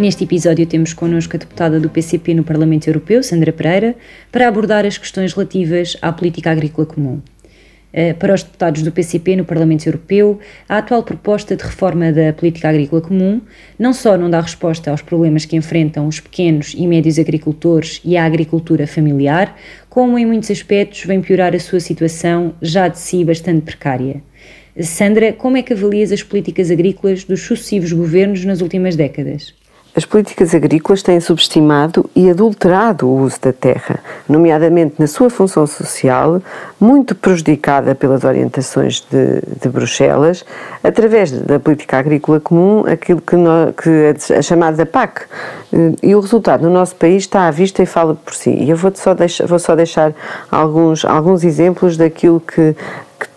Neste episódio temos connosco a deputada do PCP no Parlamento Europeu, Sandra Pereira, para abordar as questões relativas à política agrícola comum. Eh, para os deputados do PCP no Parlamento Europeu, a atual proposta de reforma da política agrícola comum não só não dá resposta aos problemas que enfrentam os pequenos e médios agricultores e a agricultura familiar, como em muitos aspectos vem piorar a sua situação, já de si bastante precária. Sandra, como é que avalias as políticas agrícolas dos sucessivos governos nas últimas décadas? As políticas agrícolas têm subestimado e adulterado o uso da terra, nomeadamente na sua função social, muito prejudicada pelas orientações de, de Bruxelas, através da política agrícola comum, aquilo que, no, que é chamada PAC. E o resultado no nosso país está à vista e fala por si. E eu vou só deixar, vou só deixar alguns, alguns exemplos daquilo que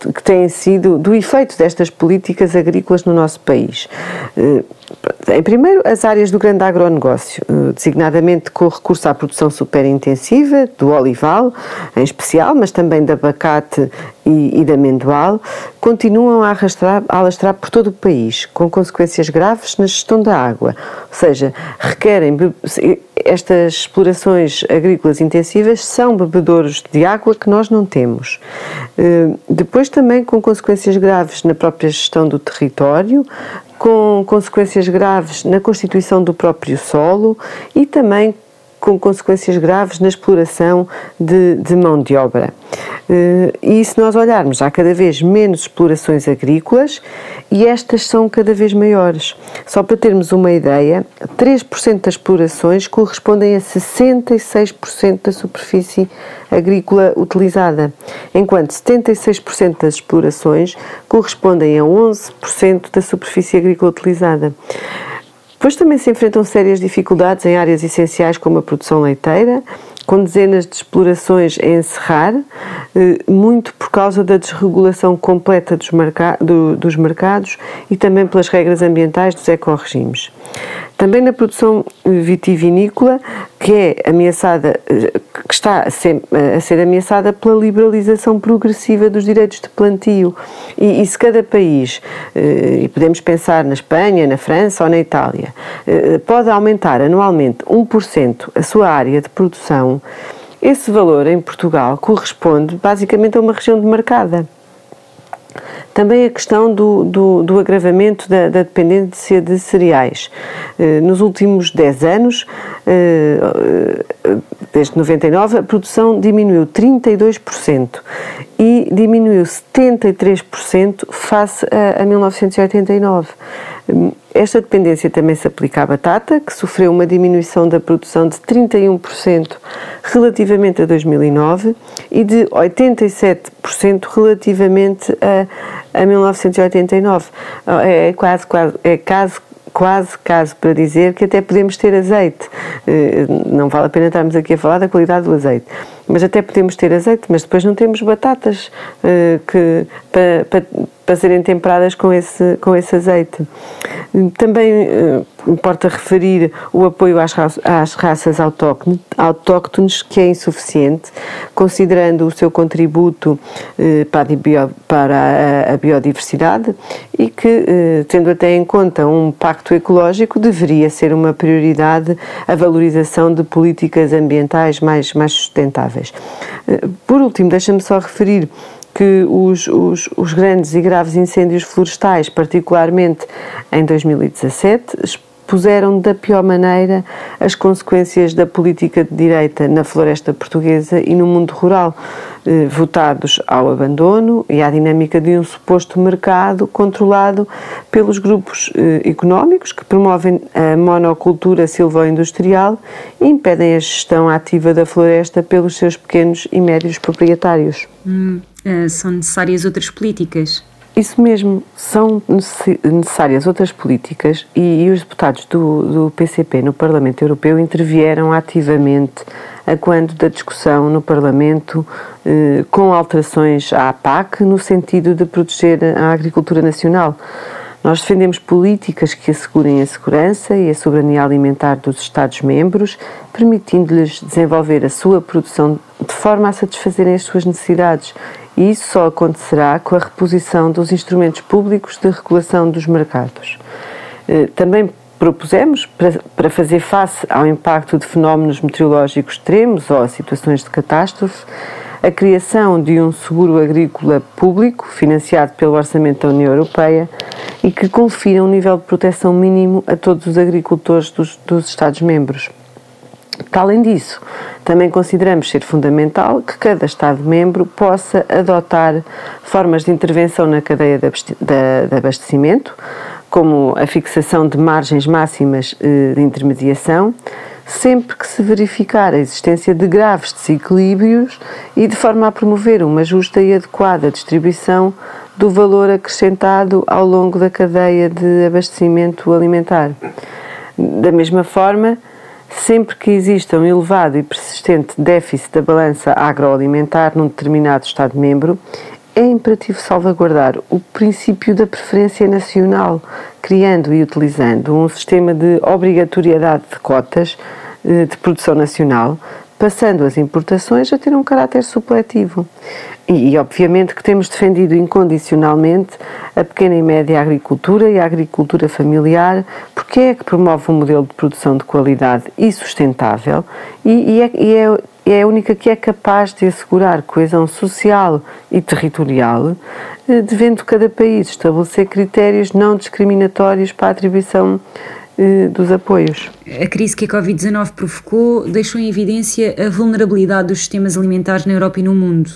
que, têm sido do efeito destas políticas agrícolas no nosso país. Eh, em primeiro, as áreas do grande agronegócio, eh, designadamente com recurso à produção superintensiva, do olival em especial, mas também de abacate e, e de amendoal, continuam a, arrastrar, a alastrar por todo o país, com consequências graves na gestão da água. Ou seja, requerem. Estas explorações agrícolas intensivas são bebedouros de água que nós não temos. Eh, depois, também com consequências graves na própria gestão do território, com consequências graves na constituição do próprio solo e também com consequências graves na exploração de, de mão de obra. Eh, e se nós olharmos, há cada vez menos explorações agrícolas e estas são cada vez maiores. Só para termos uma ideia, 3% das explorações correspondem a 66% da superfície agrícola utilizada, enquanto 76% das explorações correspondem a 11% da superfície agrícola utilizada. Depois também se enfrentam sérias dificuldades em áreas essenciais como a produção leiteira, com dezenas de explorações a encerrar, eh, muito por causa da desregulação completa dos, mercados e também pelas regras ambientais dos ecorregimes. Também na produção vitivinícola, que é ameaçada, que está a ser, a ser ameaçada pela liberalização progressiva dos direitos de plantio. E, e, se cada país, eh, e podemos pensar na Espanha, na França ou na Itália, eh, pode aumentar anualmente 1% a sua área de produção, esse valor em Portugal corresponde basicamente a uma região demarcada. Também a questão do, do, do agravamento da, da, dependência de cereais. Eh, nos últimos 10 anos, eh, desde 99, a produção diminuiu 32% e diminuiu 73% face a, a 1989. Esta dependência também se aplica à batata, que sofreu uma diminuição da produção de 31% relativamente a 2009 e de 87% relativamente a, a 1989. É quase, quase, é caso quase caso para dizer que até podemos ter azeite. Eh, não vale a pena estarmos aqui a falar da qualidade do azeite, mas até podemos ter azeite, mas depois não temos batatas eh, que, para, para, para serem temperadas com esse, com esse azeite. Também uh, importa referir o apoio às, às raças autóctones, que é insuficiente, considerando o seu contributo uh, para, a, biodiversidade e que, uh, tendo até em conta um pacto ecológico, deveria ser uma prioridade a valorização de políticas ambientais mais, mais sustentáveis. Por último, deixa-me só referir que os, os, os grandes e graves incêndios florestais, particularmente em 2017, expuseram da pior maneira as consequências da política de direita na floresta portuguesa e no mundo rural, eh, votados ao abandono e à dinâmica de um suposto mercado controlado pelos grupos eh, económicos que promovem a monocultura silvoindustrial e impedem a gestão ativa da floresta pelos seus pequenos e médios proprietários. Hum, eh, são necessárias outras políticas. Isso mesmo, são necessárias outras políticas e, e os deputados do, do, PCP no Parlamento Europeu intervieram ativamente a quando da discussão no Parlamento eh, com alterações à PAC no sentido de proteger a agricultura nacional. Nós defendemos políticas que assegurem a segurança e a soberania alimentar dos Estados-membros, permitindo-lhes desenvolver a sua produção de forma a satisfazerem as suas necessidades. E isso só acontecerá com a reposição dos instrumentos públicos de regulação dos mercados. Eh, também propusemos, para fazer face ao impacto de fenómenos meteorológicos extremos ou a situações de catástrofe, a criação de um seguro agrícola público, financiado pelo Orçamento da União Europeia, e que confira um nível de proteção mínimo a todos os agricultores dos, dos Estados-membros. Além disso, também consideramos ser fundamental que cada Estado-membro possa adotar formas de intervenção na cadeia de abastecimento, como a fixação de margens máximas eh, de intermediação sempre que se verificar a existência de graves desequilíbrios e de forma a promover uma justa e adequada distribuição do valor acrescentado ao longo da cadeia de abastecimento alimentar. Da mesma forma, sempre que exista um elevado e persistente déficit da balança agroalimentar num determinado Estado-membro, é imperativo salvaguardar o princípio da preferência nacional, criando e utilizando um sistema de obrigatoriedade de cotas eh, de produção nacional, passando as importações a ter um caráter supletivo. E, obviamente, que temos defendido incondicionalmente a pequena e média agricultura e a agricultura familiar, porque é que promove um modelo de produção de qualidade e sustentável e, e, é, e é, é a única que é capaz de assegurar coesão social e territorial, eh, devendo cada país estabelecer critérios não discriminatórios para a atribuição eh, dos apoios. A crise que a Covid-19 provocou deixou em evidência a vulnerabilidade dos sistemas alimentares na Europa e no mundo.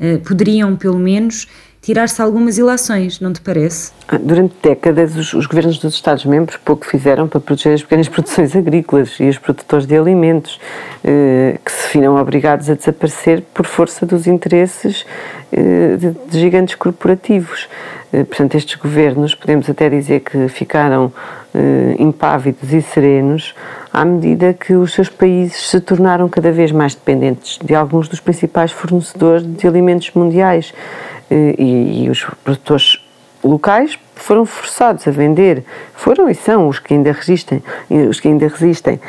Eh, poderiam, pelo menos, tirar-se algumas ilações, não te parece? Ah, durante décadas, os, os, governos dos Estados-membros pouco fizeram para proteger as pequenas produções agrícolas e os produtores de alimentos, eh, que se viram obrigados a desaparecer por força dos interesses eh, de, de, gigantes corporativos. Eh, portanto, estes governos, podemos até dizer que ficaram eh, impávidos e serenos à medida que os seus países se tornaram cada vez mais dependentes de alguns dos principais fornecedores de alimentos mundiais. Eh, e, e os produtores locais foram forçados a vender, foram e são os que ainda resistem, os que ainda resistem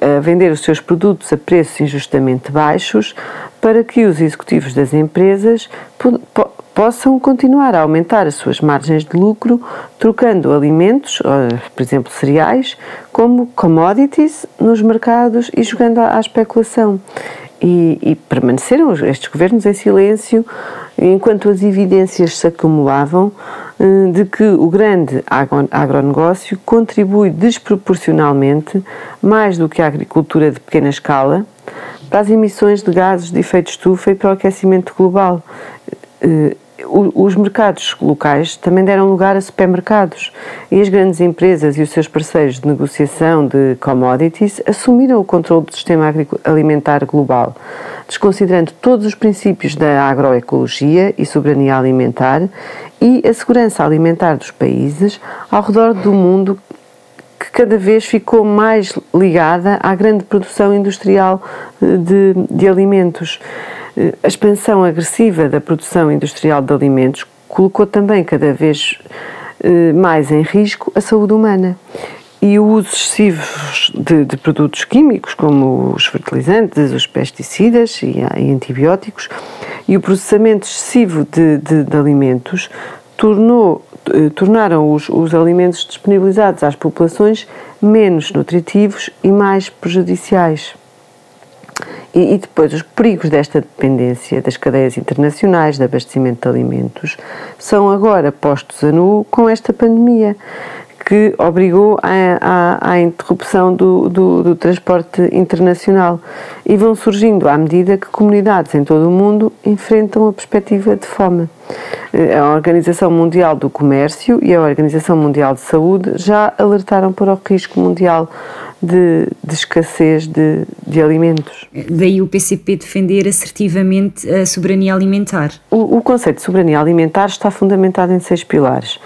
a vender os seus produtos a preços injustamente baixos para que os executivos das empresas possam continuar a aumentar as suas margens de lucro trocando alimentos, por exemplo, cereais, como commodities nos mercados e jogando à especulação. E, e, permaneceram estes governos em silêncio enquanto as evidências se acumulavam eh, de que o grande agronegócio contribui desproporcionalmente mais do que a agricultura de pequena escala para as emissões de gases de efeito estufa e para o aquecimento global eh, os mercados locais também deram lugar a supermercados e as grandes empresas e os seus parceiros de negociação de commodities assumiram o controle do sistema alimentar global, desconsiderando todos os princípios da agroecologia e soberania alimentar e a segurança alimentar dos países ao redor do mundo que cada vez ficou mais ligada à grande produção industrial eh, de, de alimentos. A expansão agressiva da produção industrial de alimentos colocou também cada vez eh, mais em risco a saúde humana. E o uso excessivo de, de produtos químicos, como os fertilizantes, os pesticidas e, e antibióticos, e o processamento excessivo de, de, de alimentos tornou, eh, tornaram os, os alimentos disponibilizados às populações menos nutritivos e mais prejudiciais. E, e, depois, os perigos desta dependência das cadeias internacionais de abastecimento de alimentos são agora postos a nu com esta pandemia, que obrigou à, interrupção do, do, do, transporte internacional. E vão surgindo à medida que comunidades em todo o mundo enfrentam a perspectiva de fome. Eh, a Organização Mundial do Comércio e a Organização Mundial de Saúde já alertaram para o risco mundial de, de escassez de, de, alimentos. Daí o PCP defender assertivamente a soberania alimentar. O, o conceito de soberania alimentar está fundamentado em seis pilares.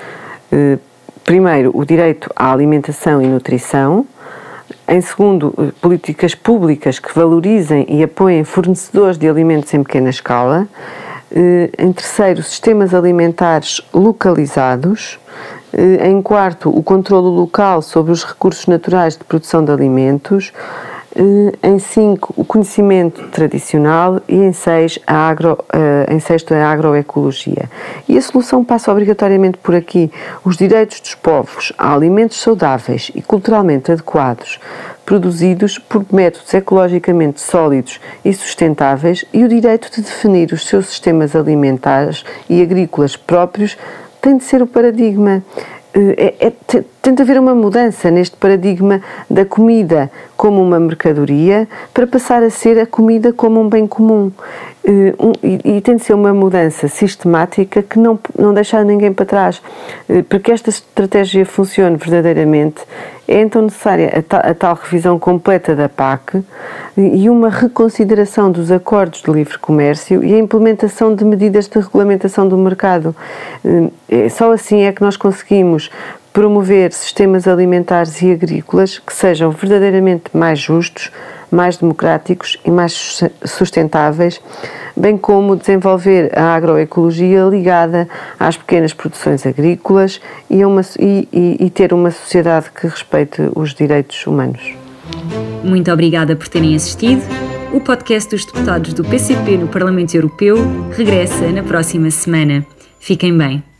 Eh, primeiro, o direito à alimentação e nutrição. Em segundo, eh, políticas públicas que valorizem e apoiem fornecedores de alimentos em pequena escala. Eh, em terceiro, sistemas alimentares localizados. Em quarto, o controlo local sobre os recursos naturais de produção de alimentos. Em cinco, o conhecimento tradicional e em seis, a agro, em sexto, a agroecologia. E a solução passa obrigatoriamente por aqui. Os direitos dos povos a alimentos saudáveis e culturalmente adequados, produzidos por métodos ecologicamente sólidos e sustentáveis e o direito de definir os seus sistemas alimentares e agrícolas próprios tem de ser o paradigma. Eh, é, é, tem de haver uma mudança neste paradigma da comida como uma mercadoria para passar a ser a comida como um bem comum. Eh, e, tem de ser uma mudança sistemática que não, não deixar ninguém para trás. Eh, para que esta estratégia funcione verdadeiramente, é então necessária a tal, a tal revisão completa da PAC e uma reconsideração dos acordos de livre comércio e a implementação de medidas de regulamentação do mercado. Eh, só assim é que nós conseguimos promover sistemas alimentares e agrícolas que sejam verdadeiramente mais justos, mais democráticos e mais sustentáveis, bem como desenvolver a agroecologia ligada às pequenas produções agrícolas e, uma, e, e, e ter uma sociedade que respeite os direitos humanos. Muito obrigada por terem assistido. O podcast dos deputados do PCP no Parlamento Europeu regressa na próxima semana. Fiquem bem.